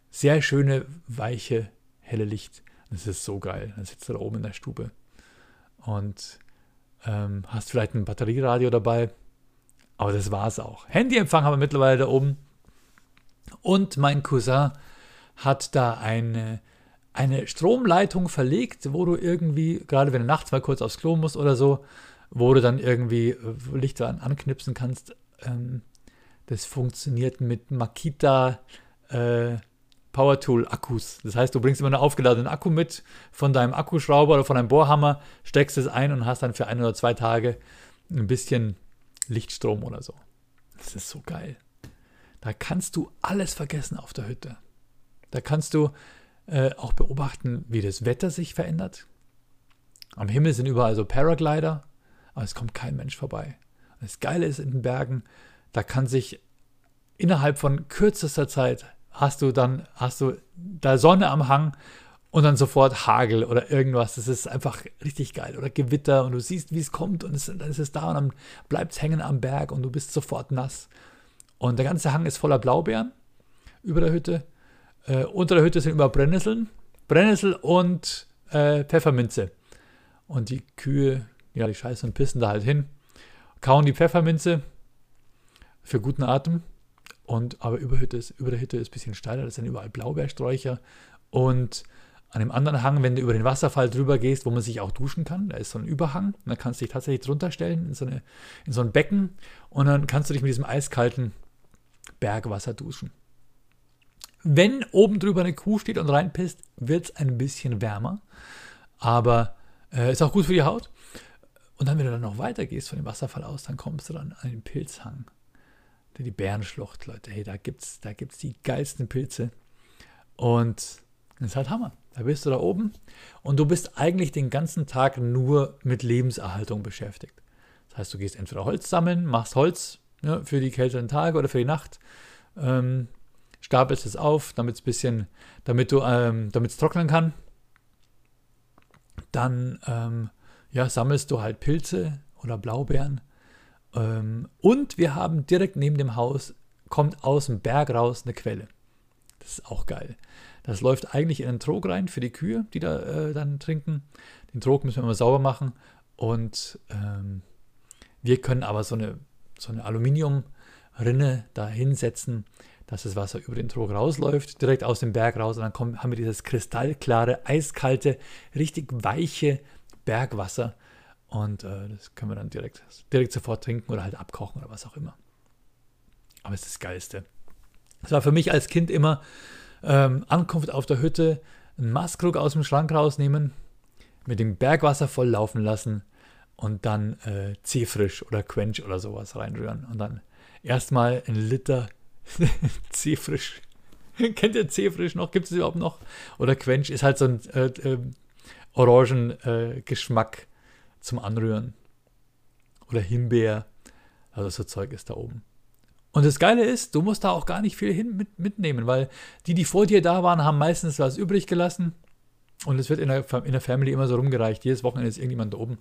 sehr schöne, weiche, helle Licht. Das ist so geil. Dann sitzt du da oben in der Stube und ähm, hast vielleicht ein Batterieradio dabei. Aber das war es auch. Handyempfang haben wir mittlerweile da oben. Und mein Cousin hat da eine, eine Stromleitung verlegt, wo du irgendwie, gerade wenn du nachts mal kurz aufs Klo musst oder so, wo du dann irgendwie äh, Lichter anknipsen kannst. Ähm, das funktioniert mit Makita äh, Power Tool Akkus. Das heißt, du bringst immer einen aufgeladenen Akku mit von deinem Akkuschrauber oder von deinem Bohrhammer, steckst es ein und hast dann für ein oder zwei Tage ein bisschen Lichtstrom oder so. Das ist so geil. Da kannst du alles vergessen auf der Hütte. Da kannst du äh, auch beobachten, wie das Wetter sich verändert. Am Himmel sind überall so Paraglider, aber es kommt kein Mensch vorbei. das Geile ist in den Bergen, da kann sich innerhalb von kürzester Zeit hast du dann, hast du da Sonne am Hang und dann sofort Hagel oder irgendwas. Das ist einfach richtig geil. Oder Gewitter und du siehst, wie es kommt und es, dann ist es da und dann bleibt es hängen am Berg und du bist sofort nass. Und der ganze Hang ist voller Blaubeeren über der Hütte. Äh, unter der Hütte sind über Brennnesseln. Brennnessel und äh, Pfefferminze. Und die Kühe, ja, die scheißen und pissen da halt hin. Kauen die Pfefferminze für guten Atem. Und, aber über, Hütte ist, über der Hütte ist ein bisschen steiler, das sind überall Blaubeersträucher. Und an dem anderen Hang, wenn du über den Wasserfall drüber gehst, wo man sich auch duschen kann, da ist so ein Überhang, dann kannst du dich tatsächlich drunter stellen in so, eine, in so ein Becken und dann kannst du dich mit diesem eiskalten Bergwasser duschen. Wenn oben drüber eine Kuh steht und reinpisst, wird es ein bisschen wärmer, aber äh, ist auch gut für die Haut. Und dann, wenn du dann noch weiter gehst von dem Wasserfall aus, dann kommst du dann an den Pilzhang die Bärenschlucht, Leute. Hey, da gibt's, da gibt's die geilsten Pilze. Und das ist halt Hammer. Da bist du da oben und du bist eigentlich den ganzen Tag nur mit Lebenserhaltung beschäftigt. Das heißt, du gehst entweder Holz sammeln, machst Holz ne, für die kälteren Tage oder für die Nacht, ähm, stapelst es auf, damit es bisschen, damit du, ähm, damit es trocknen kann. Dann ähm, ja, sammelst du halt Pilze oder Blaubeeren und wir haben direkt neben dem Haus, kommt aus dem Berg raus eine Quelle. Das ist auch geil. Das läuft eigentlich in einen Trog rein für die Kühe, die da äh, dann trinken. Den Trog müssen wir immer sauber machen. Und ähm, wir können aber so eine, so eine Aluminiumrinne da hinsetzen, dass das Wasser über den Trog rausläuft, direkt aus dem Berg raus. Und dann kommen, haben wir dieses kristallklare, eiskalte, richtig weiche Bergwasser. Und äh, das können wir dann direkt, direkt sofort trinken oder halt abkochen oder was auch immer. Aber es ist das Geilste. Es war für mich als Kind immer ähm, Ankunft auf der Hütte, einen Maßkrug aus dem Schrank rausnehmen, mit dem Bergwasser volllaufen lassen und dann äh, Zehfrisch oder Quench oder sowas reinrühren. Und dann erstmal ein Liter Zehfrisch. Kennt ihr Zehfrisch noch? Gibt es überhaupt noch? Oder Quench ist halt so ein äh, äh, Orangengeschmack zum Anrühren. Oder Himbeer. Also so Zeug ist da oben. Und das Geile ist, du musst da auch gar nicht viel hin mit, mitnehmen, weil die, die vor dir da waren, haben meistens was übrig gelassen. Und es wird in der, in der Family immer so rumgereicht. Jedes Wochenende ist irgendjemand da oben.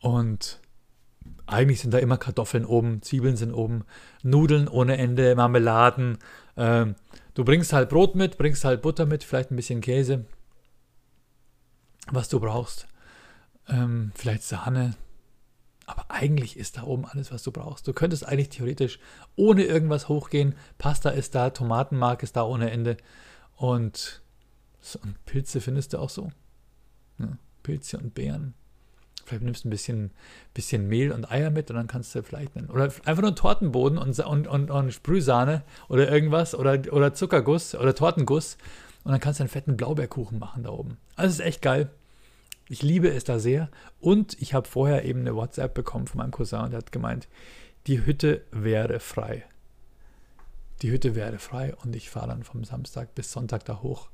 Und eigentlich sind da immer Kartoffeln oben, Zwiebeln sind oben, Nudeln ohne Ende, Marmeladen. Ähm, du bringst halt Brot mit, bringst halt Butter mit, vielleicht ein bisschen Käse, was du brauchst ähm, vielleicht Sahne. Aber eigentlich ist da oben alles, was du brauchst. Du könntest eigentlich theoretisch ohne irgendwas hochgehen. Pasta ist da, Tomatenmark ist da ohne Ende. Und, Pilze findest du auch so. Ja, Pilze und Beeren. Vielleicht nimmst du ein bisschen, bisschen Mehl und Eier mit und dann kannst du vielleicht einen, oder einfach nur einen Tortenboden und, und, und, und Sprühsahne oder irgendwas oder, oder Zuckerguss oder Tortenguss und dann kannst du einen fetten Blaubeerkuchen machen da oben. Also ist echt geil. Ich liebe es da sehr. Und ich habe vorher eben eine WhatsApp bekommen von meinem Cousin und der hat gemeint, die Hütte wäre frei. Die Hütte wäre frei und ich fahre dann vom Samstag bis Sonntag da hoch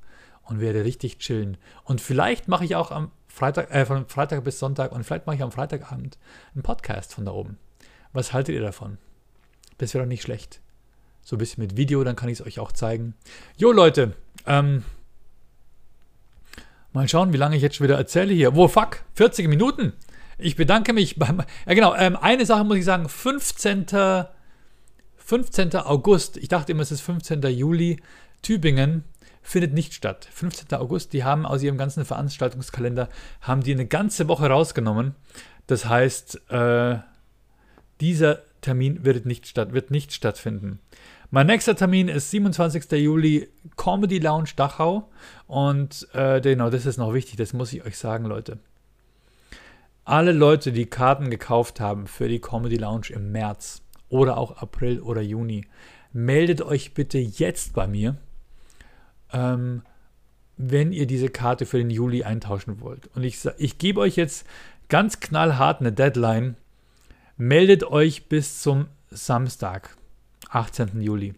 und werde richtig chillen. Und vielleicht mache ich auch am Freitag, äh, von Freitag bis Sonntag und vielleicht mache ich am Freitagabend einen Podcast von da oben. Was haltet ihr davon? Das wäre doch nicht schlecht. So ein bisschen mit Video, dann kann ich es euch auch zeigen. Jo Leute, ähm, Mal schauen, wie lange ich jetzt schon wieder erzähle hier. Wo, fuck, 40 Minuten. Ich bedanke mich beim. Ja, genau. Ähm, eine Sache muss ich sagen: 15. 15. August. Ich dachte immer, es ist 15. Juli. Tübingen findet nicht statt. 15. August. Die haben aus ihrem ganzen Veranstaltungskalender haben die eine ganze Woche rausgenommen. Das heißt, äh, dieser Termin wird nicht, statt, wird nicht stattfinden. Mein nächster Termin ist 27. Juli, Comedy Lounge Dachau. Und äh, genau, das ist noch wichtig, das muss ich euch sagen, Leute. Alle Leute, die Karten gekauft haben für die Comedy Lounge im März oder auch April oder Juni, meldet euch bitte jetzt bei mir, ähm, wenn ihr diese Karte für den Juli eintauschen wollt. Und ich, ich gebe euch jetzt ganz knallhart eine Deadline. Meldet euch bis zum Samstag, 18. Juli.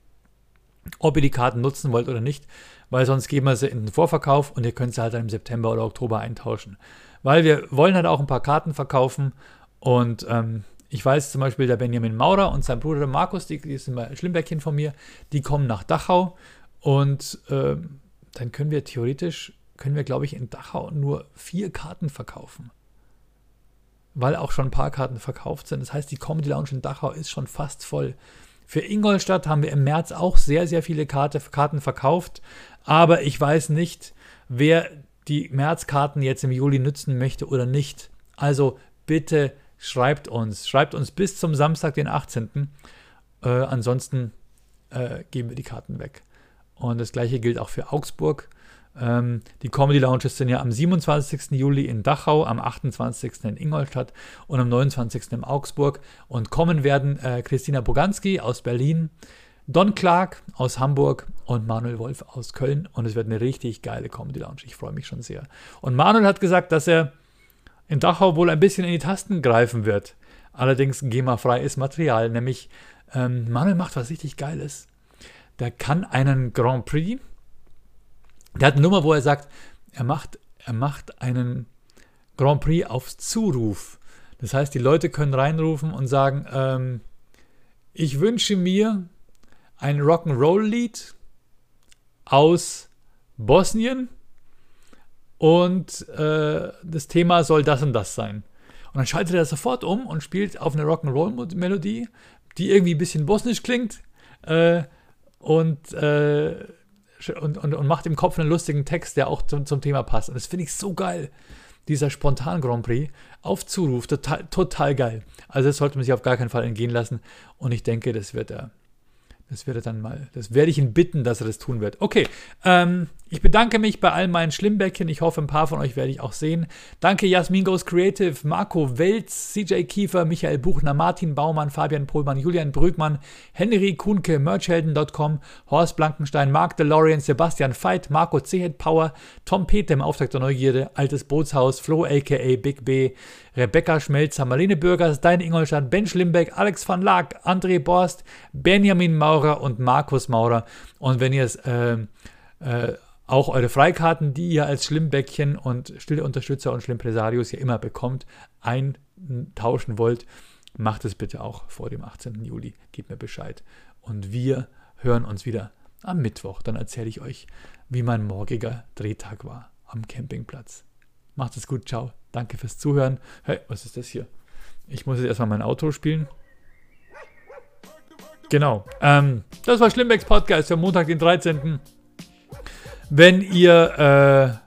Ob ihr die Karten nutzen wollt oder nicht, weil sonst geben wir sie in den Vorverkauf und ihr könnt sie halt dann im September oder Oktober eintauschen. Weil wir wollen halt auch ein paar Karten verkaufen und ähm, ich weiß zum Beispiel, der Benjamin Maurer und sein Bruder Markus, die, die sind bei Schlimmbäckchen von mir, die kommen nach Dachau und äh, dann können wir theoretisch, können wir glaube ich in Dachau nur vier Karten verkaufen weil auch schon ein paar Karten verkauft sind. Das heißt, die Comedy Lounge in Dachau ist schon fast voll. Für Ingolstadt haben wir im März auch sehr, sehr viele Karte, Karten verkauft, aber ich weiß nicht, wer die Märzkarten jetzt im Juli nutzen möchte oder nicht. Also bitte schreibt uns, schreibt uns bis zum Samstag, den 18. Äh, ansonsten äh, geben wir die Karten weg. Und das gleiche gilt auch für Augsburg. Ähm, die Comedy Lounges sind ja am 27. Juli in Dachau, am 28. in Ingolstadt und am 29. in Augsburg. Und kommen werden äh, Christina Boganski aus Berlin, Don Clark aus Hamburg und Manuel Wolf aus Köln. Und es wird eine richtig geile Comedy Lounge. Ich freue mich schon sehr. Und Manuel hat gesagt, dass er in Dachau wohl ein bisschen in die Tasten greifen wird. Allerdings GEMA-freies Material, nämlich ähm, Manuel macht was richtig Geiles. Der kann einen Grand Prix der hat eine Nummer, wo er sagt, er macht, er macht einen Grand Prix auf Zuruf. Das heißt, die Leute können reinrufen und sagen, ähm, ich wünsche mir ein Rock'n'Roll-Lied aus Bosnien und äh, das Thema soll das und das sein. Und dann schaltet er sofort um und spielt auf eine Rock'n'Roll-Melodie, die irgendwie ein bisschen bosnisch klingt äh, und äh, und, und, und macht im Kopf einen lustigen Text, der auch zum, zum Thema passt. Und das finde ich so geil. Dieser spontan Grand Prix auf Zuruf, total, total geil. Also das sollte man sich auf gar keinen Fall entgehen lassen. Und ich denke, das wird er, das wird er dann mal, das werde ich ihn bitten, dass er das tun wird. Okay, ähm, ich bedanke mich bei all meinen Schlimmbäckchen. Ich hoffe, ein paar von euch werde ich auch sehen. Danke Jasmin Goes Creative, Marco Welz, CJ Kiefer, Michael Buchner, Martin Baumann, Fabian Pohlmann, Julian Brügmann, Henry Kuhnke, Merchhelden.com, Horst Blankenstein, Mark DeLorean, Sebastian Veit, Marco Zehet Power, Tom Peter im Auftrag der Neugierde, Altes Bootshaus, Flo aka Big B, Rebecca Schmelzer, Marlene Bürgers, Dein Ingolstadt, Ben Schlimbeck, Alex van Laak, André Borst, Benjamin Maurer und Markus Maurer. Und wenn ihr es äh, äh, auch eure Freikarten, die ihr als Schlimmbäckchen und stille Unterstützer und Schlimmpresarius ja immer bekommt, eintauschen wollt, macht es bitte auch vor dem 18. Juli. Gebt mir Bescheid. Und wir hören uns wieder am Mittwoch. Dann erzähle ich euch, wie mein morgiger Drehtag war am Campingplatz. Macht es gut, ciao. Danke fürs Zuhören. Hey, was ist das hier? Ich muss jetzt erstmal mein Auto spielen. Genau. Ähm, das war Schlimmbecks Podcast für Montag, den 13 wenn ihr,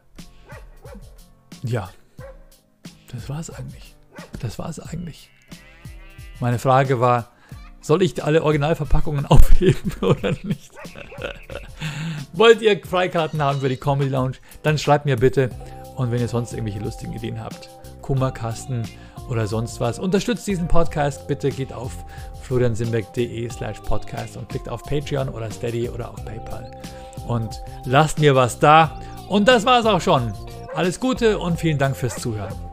äh, ja, das war's eigentlich. Das war's eigentlich. Meine Frage war, soll ich alle Originalverpackungen aufheben oder nicht? Wollt ihr Freikarten haben für die Comedy Lounge? Dann schreibt mir bitte. Und wenn ihr sonst irgendwelche lustigen Ideen habt, Kummerkasten oder sonst was, unterstützt diesen Podcast. Bitte geht auf floriansimbeck.de slash podcast und klickt auf Patreon oder Steady oder auf PayPal und lasst mir was da. Und das war's auch schon. Alles Gute und vielen Dank fürs Zuhören.